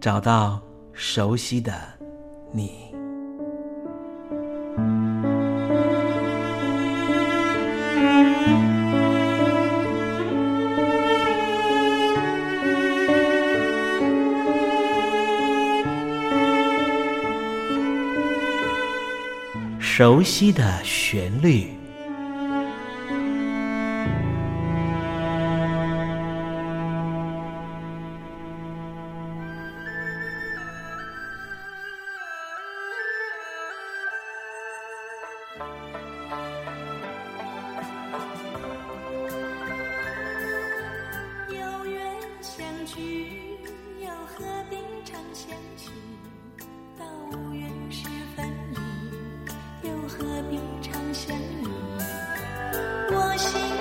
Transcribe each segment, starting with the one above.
找到熟悉的你，熟悉的旋律。常相。依我心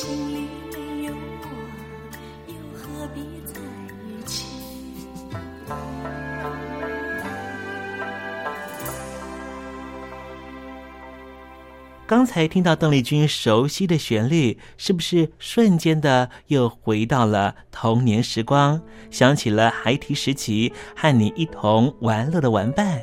心里有我，又何必在一起？刚才听到邓丽君熟悉的旋律，是不是瞬间的又回到了童年时光？想起了孩提时期和你一同玩乐的玩伴，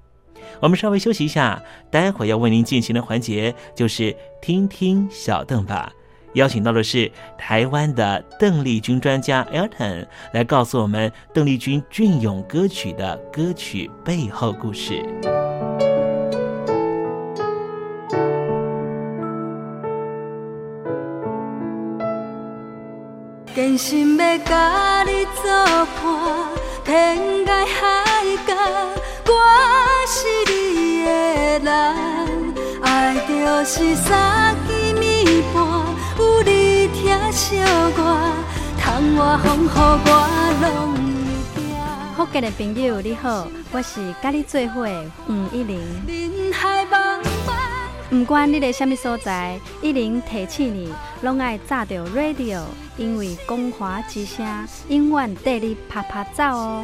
我们稍微休息一下，待会要为您进行的环节就是听听小邓吧。邀请到的是台湾的邓丽君专家 Elton，来告诉我们邓丽君隽永歌曲的歌曲背后故事。人。爱就是三更暝半，有你疼惜我，窗外风雨我拢会惊。福建的朋友你好，我是甲你做伙黄一玲。不管你在什么所在，一零提醒你，拢爱炸着 radio，因为光华之声永远带你啪啪走哦。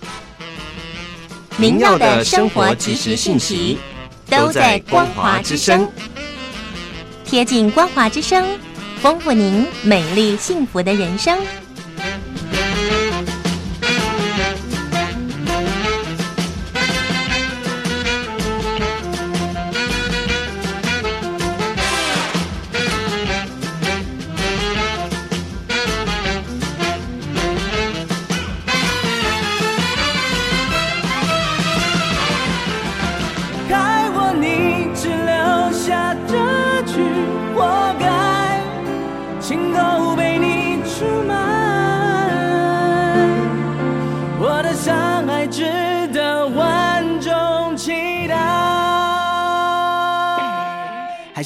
您要的生活及时信息都在光华之声，贴近光华之声，丰富您美丽幸福的人生。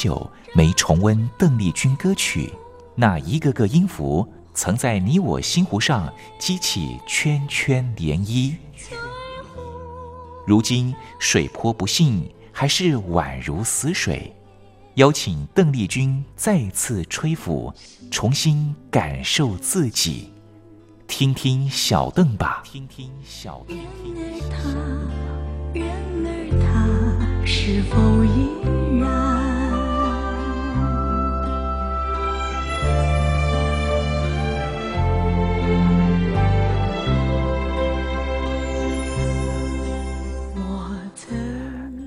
久没重温邓丽君歌曲？那一个个音符，曾在你我心湖上激起圈圈涟漪。如今水波不兴，还是宛如死水。邀请邓丽君再次吹拂，重新感受自己。听听小邓吧。听听小邓。然而他是否依然？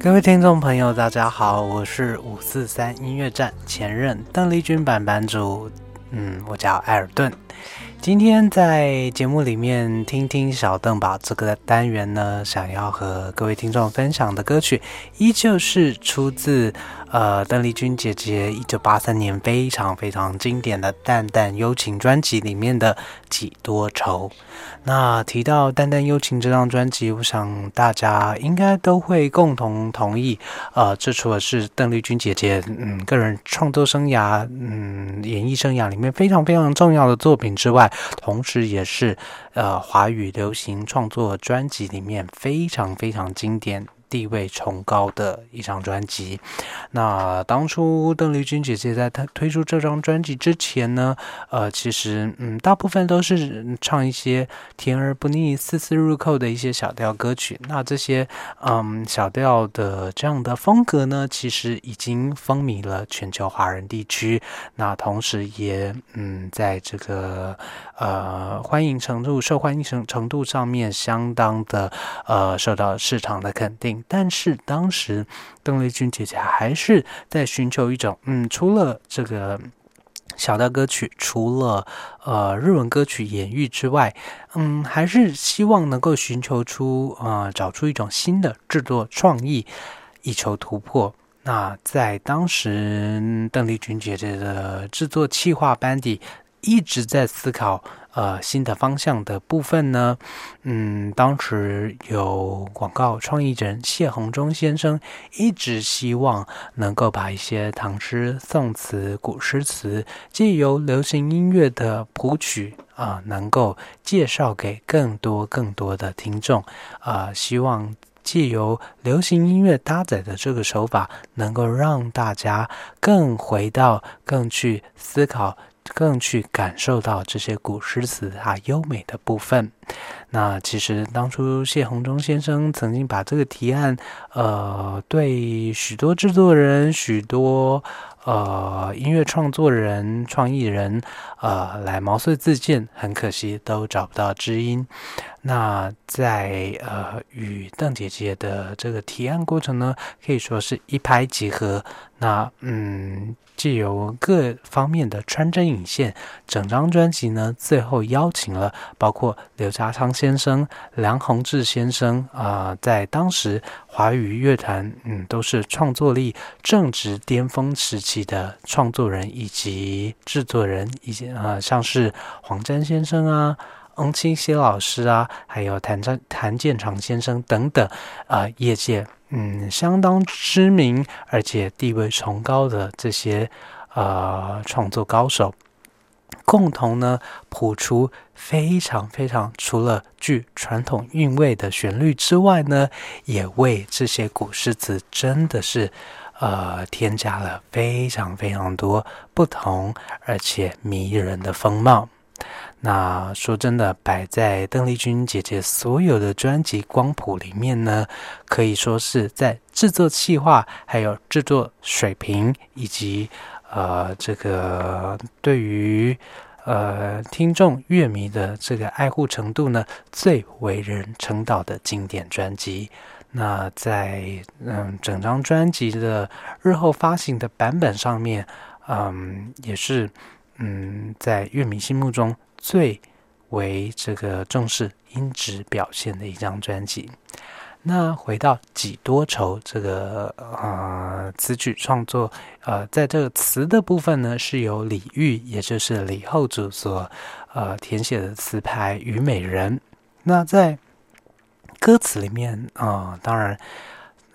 各位听众朋友，大家好，我是五四三音乐站前任邓丽君版版主，嗯，我叫艾尔顿。今天在节目里面听听小邓吧这个单元呢，想要和各位听众分享的歌曲，依旧是出自。呃，邓丽君姐姐一九八三年非常非常经典的《淡淡幽情》专辑里面的《几多愁》。那提到《淡淡幽情》这张专辑，我想大家应该都会共同同意，呃，这除了是邓丽君姐姐嗯个人创作生涯嗯演艺生涯里面非常非常重要的作品之外，同时也是呃华语流行创作专辑里面非常非常经典。地位崇高的一张专辑。那当初邓丽君姐姐在她推出这张专辑之前呢，呃，其实嗯，大部分都是唱一些甜而不腻、丝丝入扣的一些小调歌曲。那这些嗯小调的这样的风格呢，其实已经风靡了全球华人地区。那同时也嗯，在这个呃欢迎程度、受欢迎程程度上面，相当的呃受到市场的肯定。但是当时邓丽君姐姐还是在寻求一种，嗯，除了这个小调歌曲，除了呃日文歌曲演绎之外，嗯，还是希望能够寻求出呃找出一种新的制作创意，以求突破。那在当时邓丽君姐姐的制作企划班底一直在思考。呃，新的方向的部分呢，嗯，当时有广告创意人谢宏忠先生一直希望能够把一些唐诗宋词、古诗词，借由流行音乐的谱曲啊，能够介绍给更多更多的听众啊，希望借由流行音乐搭载的这个手法，能够让大家更回到、更去思考。更去感受到这些古诗词啊优美的部分。那其实当初谢宏忠先生曾经把这个提案，呃，对许多制作人、许多呃音乐创作人、创意人，呃，来毛遂自荐，很可惜都找不到知音。那在呃与邓姐姐的这个提案过程呢，可以说是一拍即合。那嗯。既有各方面的穿针引线，整张专辑呢，最后邀请了包括刘家昌先生、梁鸿志先生啊，在当时华语乐坛，嗯，都是创作力正值巅峰时期的创作人以及制作人，以及啊，像是黄沾先生啊、翁清溪老师啊，还有谭张谭建长先生等等啊，业界。嗯，相当知名而且地位崇高的这些呃创作高手，共同呢谱出非常非常除了具传统韵味的旋律之外呢，也为这些古诗词真的是呃，添加了非常非常多不同而且迷人的风貌。那说真的，摆在邓丽君姐姐所有的专辑光谱里面呢，可以说是在制作企划、还有制作水平以及呃这个对于呃听众乐迷的这个爱护程度呢，最为人称道的经典专辑。那在嗯整张专辑的日后发行的版本上面，嗯也是嗯在乐迷心目中。最为这个重视音质表现的一张专辑。那回到《几多愁》这个呃词曲创作，呃，在这个词的部分呢，是由李煜，也就是李后主所呃填写的词牌《虞美人》。那在歌词里面啊，当然，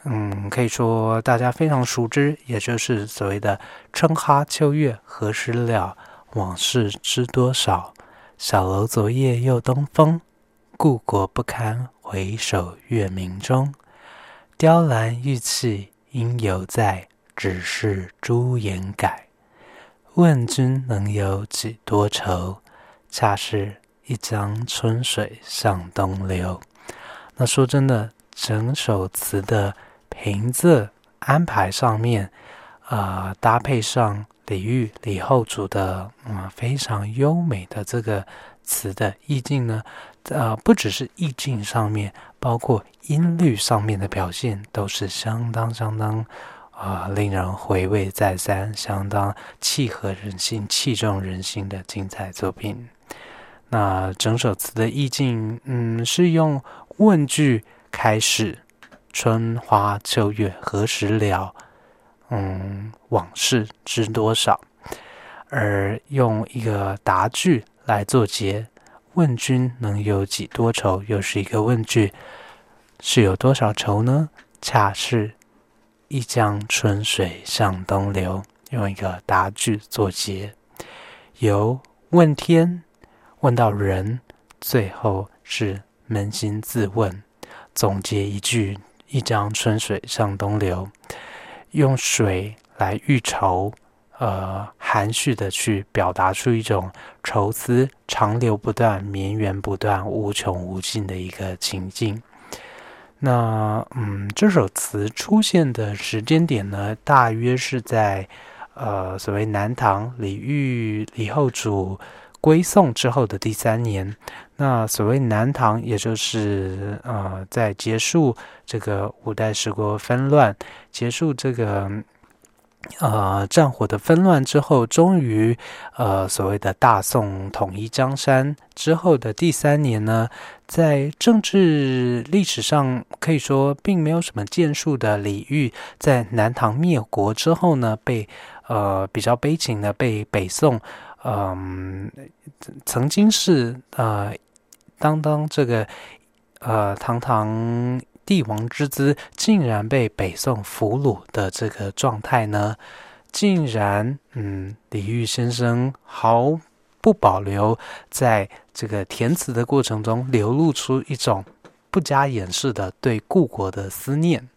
嗯，可以说大家非常熟知，也就是所谓的“春花秋月何时了，往事知多少”。小楼昨夜又东风，故国不堪回首月明中。雕栏玉砌应犹在，只是朱颜改。问君能有几多愁？恰是一江春水向东流。那说真的，整首词的平仄安排上面，啊，搭配上。李煜、李后主的嗯非常优美的这个词的意境呢，呃，不只是意境上面，包括音律上面的表现，都是相当相当啊令人回味再三，相当契合人心、器重人心的精彩作品。那整首词的意境，嗯，是用问句开始：“春花秋月何时了？”嗯，往事知多少？而用一个答句来作结，问君能有几多愁？又是一个问句，是有多少愁呢？恰是一江春水向东流，用一个答句作结，由问天问到人，最后是扪心自问，总结一句：一江春水向东流。用水来喻愁，呃，含蓄的去表达出一种愁思长流不断、绵延不断、无穷无尽的一个情境。那，嗯，这首词出现的时间点呢，大约是在呃，所谓南唐李煜、李后主。归宋之后的第三年，那所谓南唐，也就是呃，在结束这个五代十国纷乱，结束这个呃战火的纷乱之后，终于呃所谓的大宋统一江山之后的第三年呢，在政治历史上可以说并没有什么建树的李煜，在南唐灭国之后呢，被呃比较悲情的被北宋。嗯，曾经是呃，当当这个呃，堂堂帝王之资，竟然被北宋俘虏的这个状态呢？竟然，嗯，李煜先生毫不保留，在这个填词的过程中，流露出一种不加掩饰的对故国的思念。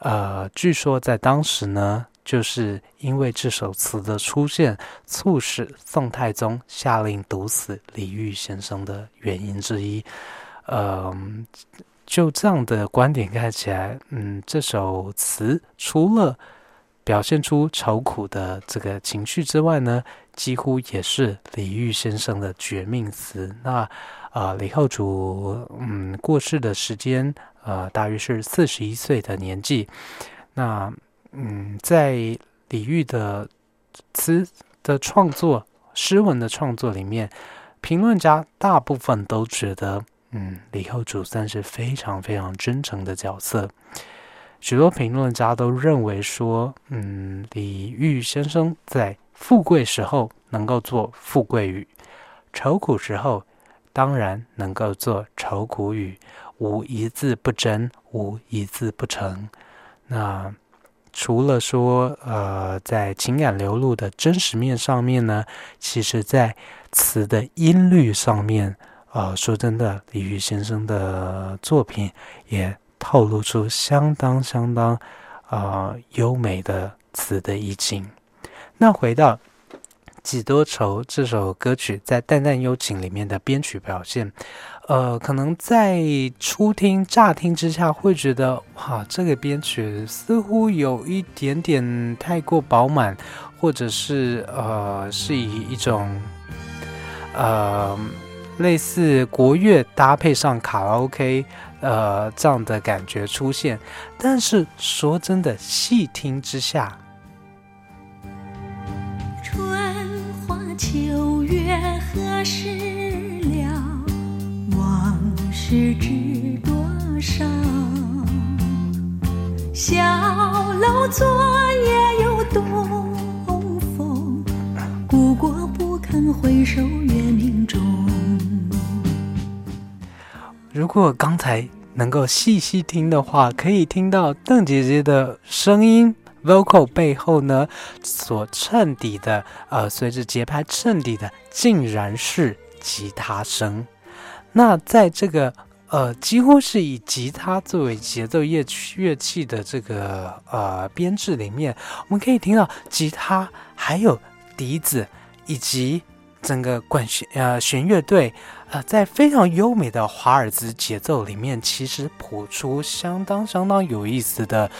呃，据说在当时呢。就是因为这首词的出现，促使宋太宗下令毒死李煜先生的原因之一。嗯，就这样的观点看起来，嗯，这首词除了表现出愁苦的这个情绪之外呢，几乎也是李煜先生的绝命词。那啊，李后主嗯过世的时间，呃，大约是四十一岁的年纪。那嗯，在李煜的词的创作、诗文的创作里面，评论家大部分都觉得，嗯，李后主算是非常非常真诚的角色。许多评论家都认为说，嗯，李煜先生在富贵时候能够做富贵语，愁苦时候当然能够做愁苦语，无一字不真，无一字不成。那。除了说，呃，在情感流露的真实面上面呢，其实在词的音律上面，呃，说真的，李煜先生的作品也透露出相当相当，呃优美的词的意境。那回到《几多愁》这首歌曲，在《淡淡幽情》里面的编曲表现，呃，可能在初听、乍听之下会觉得，哇，这个编曲似乎有一点点太过饱满，或者是呃，是以一种呃类似国乐搭配上卡拉 OK。呃，这样的感觉出现，但是说真的，细听之下，秋月何时了？往事知多少？小楼昨夜又东风，故国不堪回首月明中。如果刚才能够细细听的话，可以听到邓姐姐的声音，vocal 背后呢所衬底的，呃，随着节拍衬底的，竟然是吉他声。那在这个呃，几乎是以吉他作为节奏乐乐器的这个呃编制里面，我们可以听到吉他，还有笛子，以及整个管弦呃弦乐队。呃，在非常优美的华尔兹节奏里面，其实谱出相当相当有意思的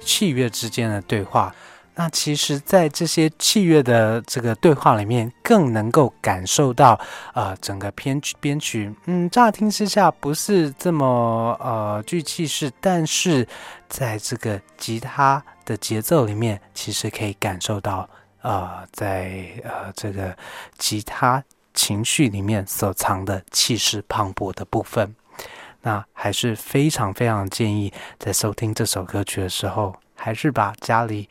器乐之间的对话。那其实，在这些器乐的这个对话里面，更能够感受到，呃，整个编曲编曲，嗯，乍听之下不是这么呃具气势，但是在这个吉他的节奏里面，其实可以感受到，呃，在呃这个吉他。情绪里面所藏的气势磅礴的部分，那还是非常非常建议在收听这首歌曲的时候，还是把家里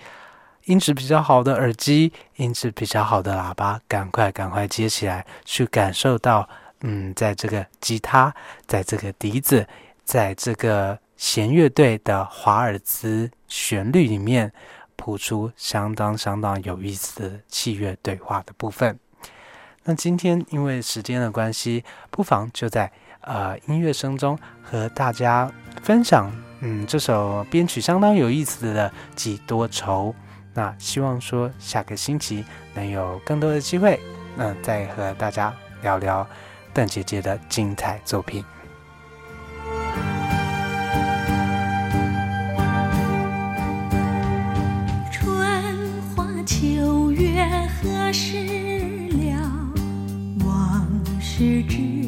音质比较好的耳机、音质比较好的喇叭，赶快赶快接起来，去感受到，嗯，在这个吉他、在这个笛子、在这个弦乐队的华尔兹旋律里面，谱出相当相当有意思的器乐对话的部分。那今天因为时间的关系，不妨就在呃音乐声中和大家分享，嗯，这首编曲相当有意思的《几多愁》。那希望说下个星期能有更多的机会，那再和大家聊聊邓姐姐的精彩作品。春花秋月何时？了？往事知？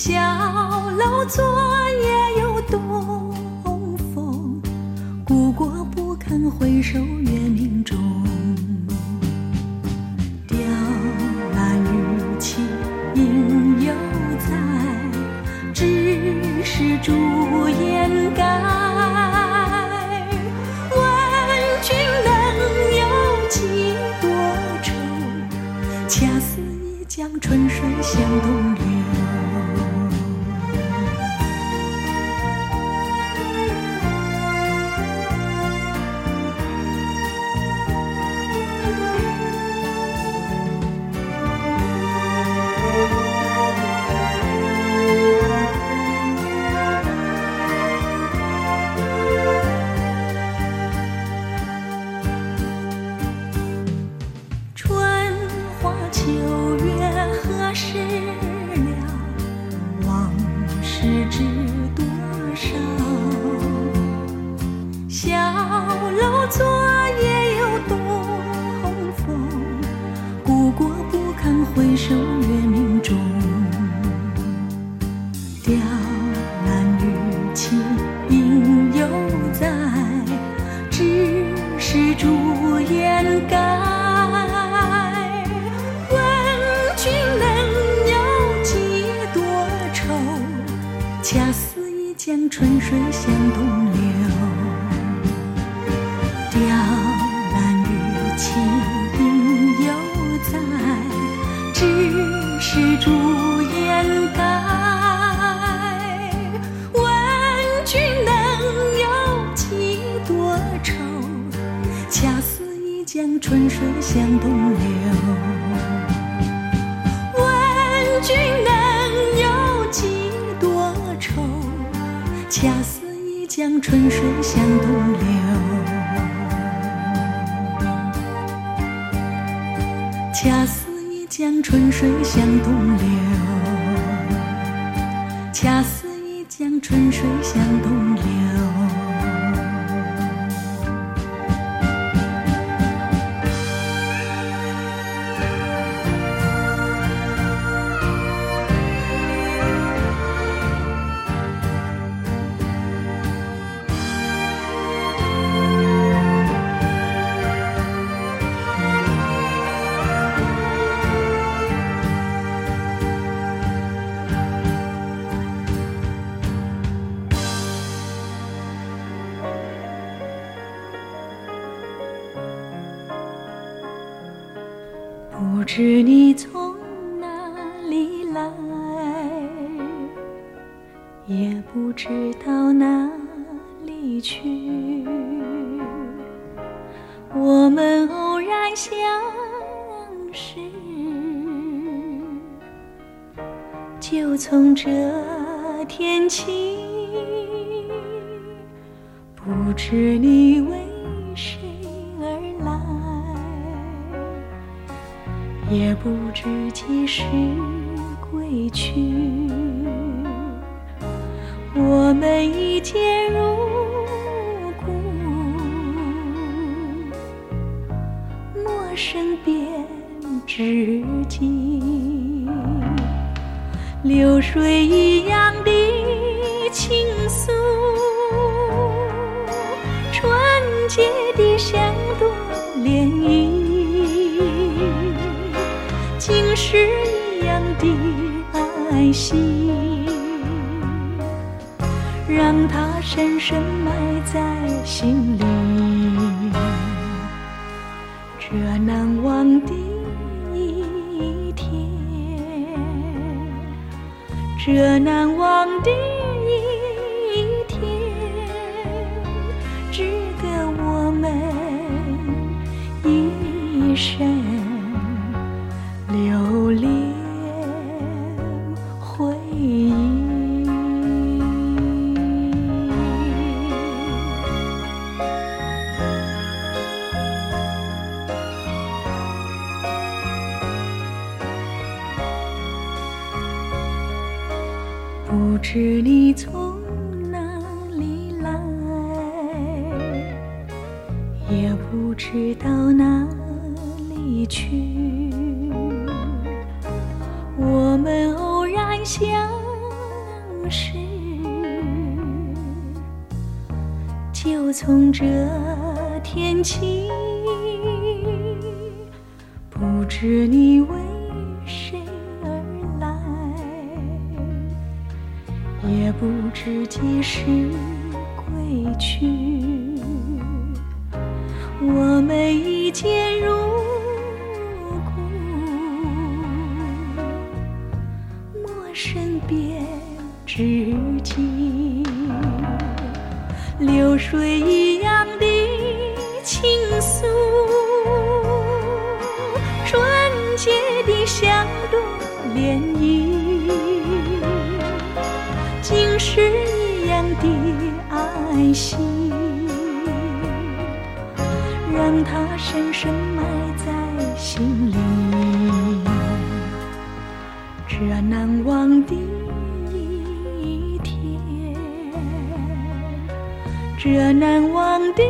小楼昨夜又东风，故国不堪回首月明中。雕栏玉砌应犹在，只是朱颜改。问君能有几多愁？恰似一江春水向东流。愁，恰似一江春水向东流。问君能有几多愁，恰似一江春水向东流。恰似一江春水向东流，恰似一江春水向东流。不知你从哪里来，也不知道哪里去。我们偶然相识，就从这天起。不知你为不知几时归去。我们一见如故，陌生便知己，流水一样的倾深深埋在心里。这难忘的一天，这难忘的不知你从哪里来。也不知道哪里去。我们偶然相识，就从这天起。不知你为它深深埋在心里。这难忘的一天，这难忘的